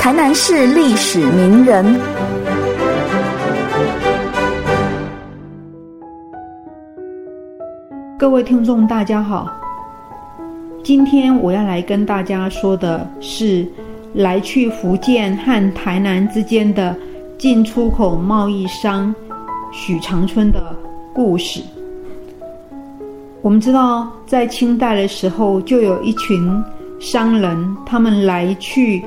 台南市历史名人。各位听众，大家好。今天我要来跟大家说的是，来去福建和台南之间的进出口贸易商许长春的故事。我们知道，在清代的时候，就有一群商人，他们来去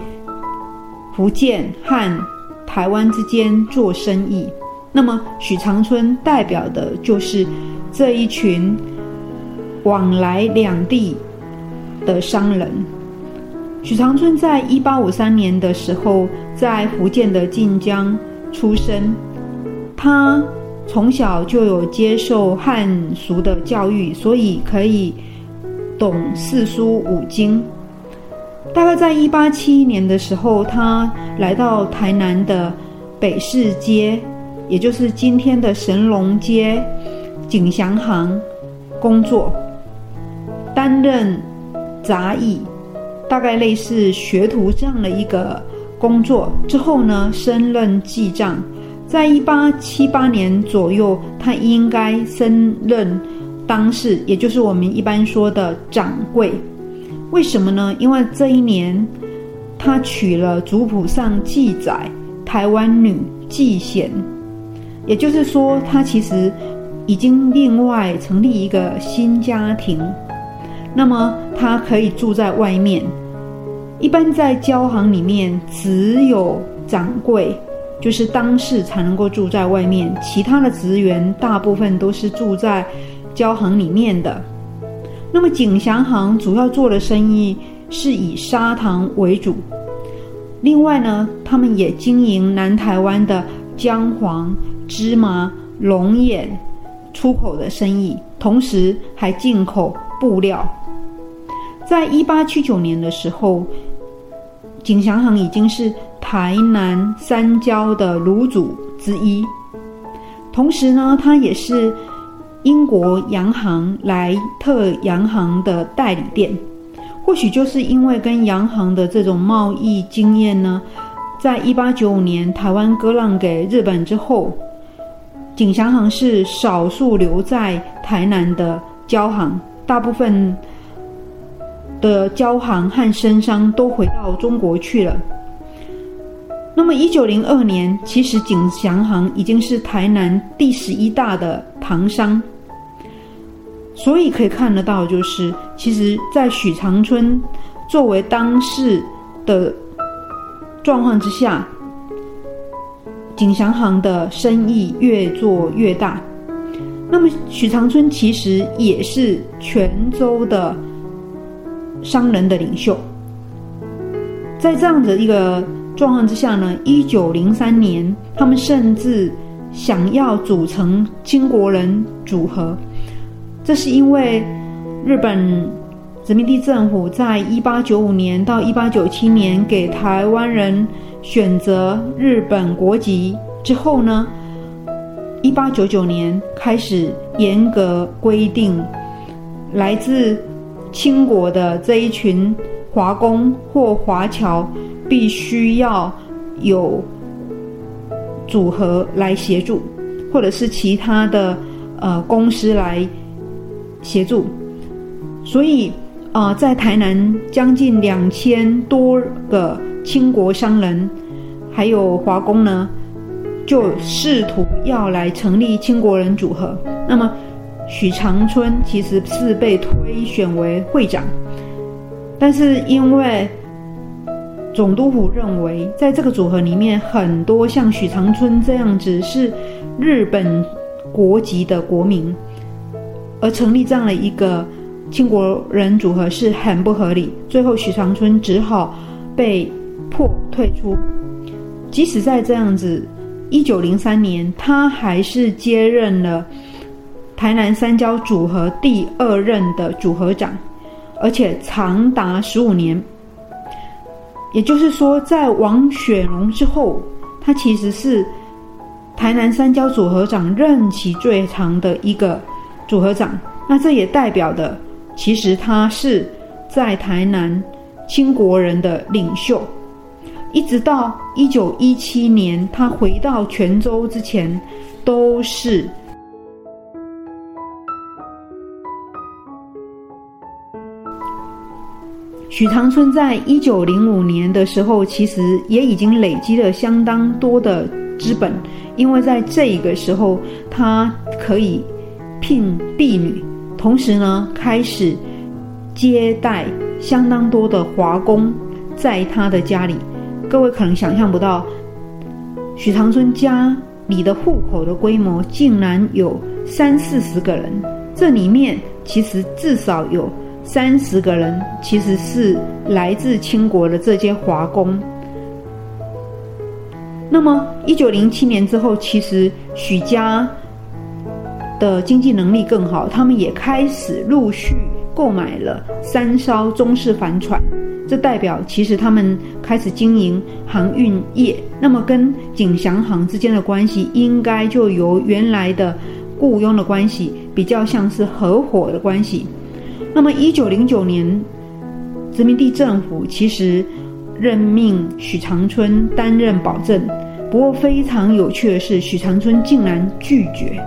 福建和台湾之间做生意。那么，许长春代表的就是这一群。往来两地的商人，许长春在一八五三年的时候，在福建的晋江出生。他从小就有接受汉俗的教育，所以可以懂四书五经。大概在一八七一年的时候，他来到台南的北市街，也就是今天的神龙街景祥行工作。担任杂役，大概类似学徒这样的一个工作之后呢，升任记账。在一八七八年左右，他应该升任当事，也就是我们一般说的掌柜。为什么呢？因为这一年他娶了族谱上记载台湾女季贤，也就是说，他其实已经另外成立一个新家庭。那么他可以住在外面，一般在交行里面只有掌柜，就是当事才能够住在外面，其他的职员大部分都是住在交行里面的。那么景祥行主要做的生意是以砂糖为主，另外呢，他们也经营南台湾的姜黄、芝麻、龙眼出口的生意，同时还进口布料。在一八七九年的时候，景祥行已经是台南三郊的卤主之一。同时呢，它也是英国洋行莱特洋行的代理店。或许就是因为跟洋行的这种贸易经验呢，在一八九五年台湾割让给日本之后，景祥行是少数留在台南的交行，大部分。的交行和生商都回到中国去了。那么，一九零二年，其实景祥行已经是台南第十一大的糖商，所以可以看得到，就是其实，在许长春作为当事的状况之下，景祥行的生意越做越大。那么，许长春其实也是泉州的。商人的领袖，在这样的一个状况之下呢，一九零三年，他们甚至想要组成金国人组合。这是因为日本殖民地政府在一八九五年到一八九七年给台湾人选择日本国籍之后呢，一八九九年开始严格规定来自。清国的这一群华工或华侨，必须要有组合来协助，或者是其他的呃公司来协助。所以啊，在台南将近两千多个清国商人，还有华工呢，就试图要来成立清国人组合。那么。许长春其实是被推选为会长，但是因为总督府认为，在这个组合里面，很多像许长春这样子是日本国籍的国民，而成立这样的一个清国人组合是很不合理。最后，许长春只好被迫退出。即使在这样子，一九零三年，他还是接任了。台南三交组合第二任的组合长，而且长达十五年。也就是说，在王雪龙之后，他其实是台南三交组合长任期最长的一个组合长。那这也代表的，其实他是在台南清国人的领袖。一直到一九一七年他回到泉州之前，都是。许长春在一九零五年的时候，其实也已经累积了相当多的资本，因为在这个时候，他可以聘婢女，同时呢，开始接待相当多的华工，在他的家里。各位可能想象不到，许长春家里的户口的规模竟然有三四十个人，这里面其实至少有。三十个人其实是来自清国的这些华工。那么，一九零七年之后，其实许家的经济能力更好，他们也开始陆续购买了三艘中式帆船，这代表其实他们开始经营航运业。那么，跟景祥航之间的关系，应该就由原来的雇佣的关系，比较像是合伙的关系。那么，一九零九年，殖民地政府其实任命许长春担任保证。不过，非常有趣的是，许长春竟然拒绝。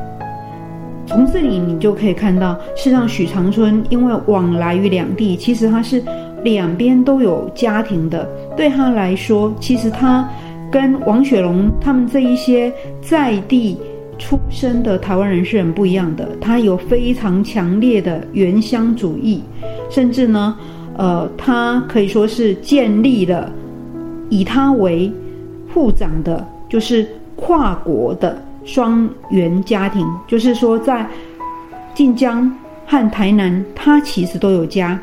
从这里你就可以看到，是让许长春因为往来于两地，其实他是两边都有家庭的。对他来说，其实他跟王雪龙他们这一些在地。出生的台湾人是很不一样的，他有非常强烈的原乡主义，甚至呢，呃，他可以说是建立了以他为副长的，就是跨国的双元家庭，就是说在晋江和台南，他其实都有家，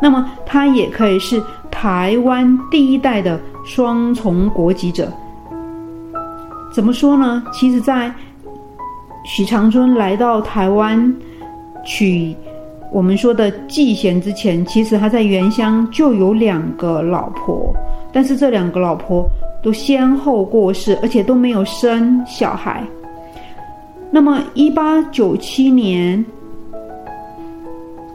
那么他也可以是台湾第一代的双重国籍者。怎么说呢？其实，在许长春来到台湾娶我们说的季贤之前，其实他在原乡就有两个老婆，但是这两个老婆都先后过世，而且都没有生小孩。那么，一八九七年，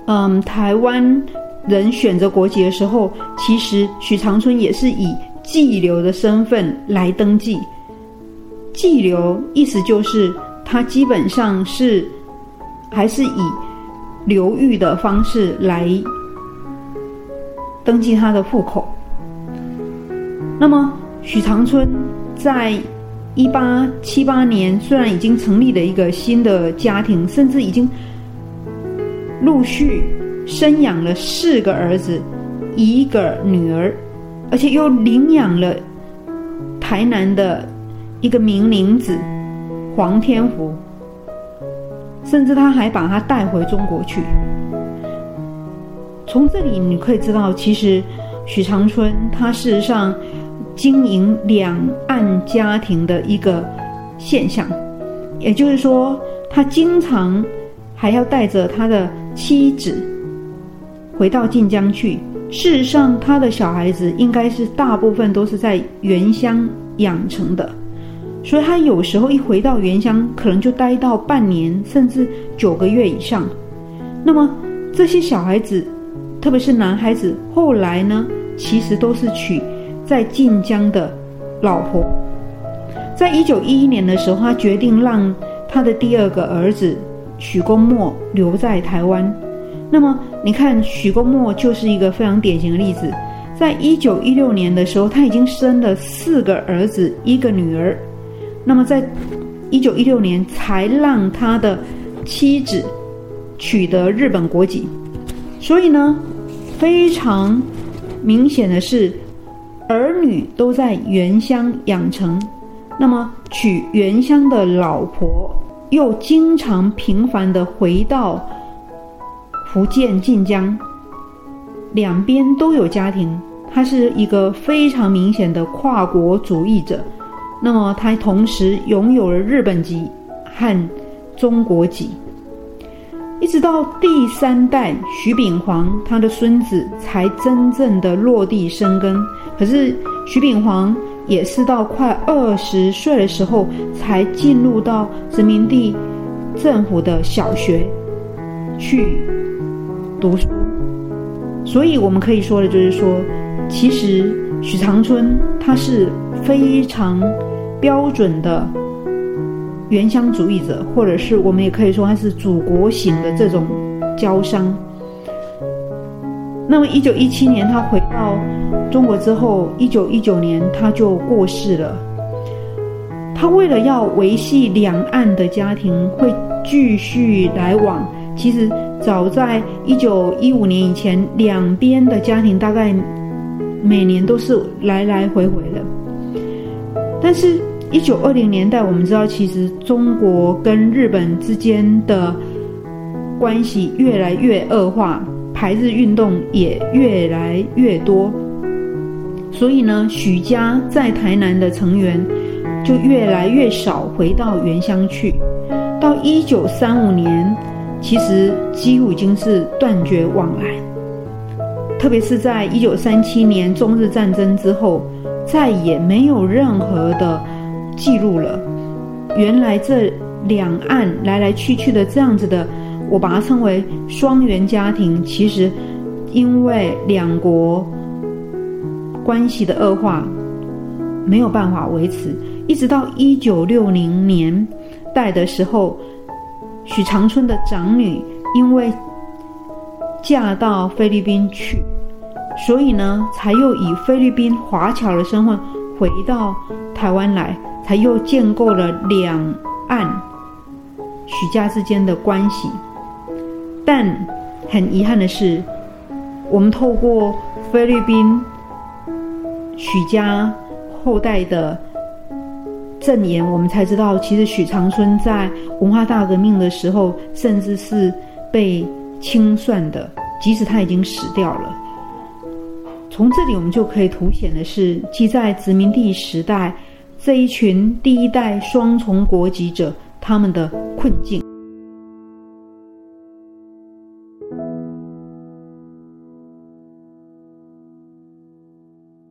嗯，台湾人选择国籍的时候，其实许长春也是以寄流的身份来登记。寄流意思就是。他基本上是还是以流域的方式来登记他的户口。那么许长春在一八七八年，虽然已经成立了一个新的家庭，甚至已经陆续生养了四个儿子、一个女儿，而且又领养了台南的一个名伶子。黄天福，甚至他还把他带回中国去。从这里你可以知道，其实许长春他事实上经营两岸家庭的一个现象，也就是说，他经常还要带着他的妻子回到晋江去。事实上，他的小孩子应该是大部分都是在原乡养成的。所以他有时候一回到原乡，可能就待到半年，甚至九个月以上。那么这些小孩子，特别是男孩子，后来呢，其实都是娶在晋江的老婆。在一九一一年的时候，他决定让他的第二个儿子许公墨留在台湾。那么你看，许公墨就是一个非常典型的例子。在一九一六年的时候，他已经生了四个儿子，一个女儿。那么，在一九一六年才让他的妻子取得日本国籍，所以呢，非常明显的是，儿女都在原乡养成，那么娶原乡的老婆，又经常频繁的回到福建晋江，两边都有家庭，他是一个非常明显的跨国主义者。那么他同时拥有了日本籍和中国籍，一直到第三代徐秉煌，他的孙子才真正的落地生根。可是徐秉煌也是到快二十岁的时候才进入到殖民地政府的小学去读书。所以我们可以说的就是说，其实。许长春他是非常标准的原乡主义者，或者是我们也可以说他是祖国型的这种交商。那么，一九一七年他回到中国之后，一九一九年他就过世了。他为了要维系两岸的家庭会继续来往，其实早在一九一五年以前，两边的家庭大概每年都是来来回回的。但是，一九二零年代，我们知道，其实中国跟日本之间的关系越来越恶化。排日运动也越来越多，所以呢，许家在台南的成员就越来越少回到原乡去。到一九三五年，其实几乎已经是断绝往来。特别是在一九三七年中日战争之后，再也没有任何的记录了。原来这两岸来来去去的这样子的。我把它称为双元家庭，其实因为两国关系的恶化，没有办法维持，一直到一九六零年代的时候，许长春的长女因为嫁到菲律宾去，所以呢，才又以菲律宾华侨的身份回到台湾来，才又建构了两岸许家之间的关系。但很遗憾的是，我们透过菲律宾许家后代的证言，我们才知道，其实许长春在文化大革命的时候，甚至是被清算的，即使他已经死掉了。从这里，我们就可以凸显的是，即在殖民地时代，这一群第一代双重国籍者他们的困境。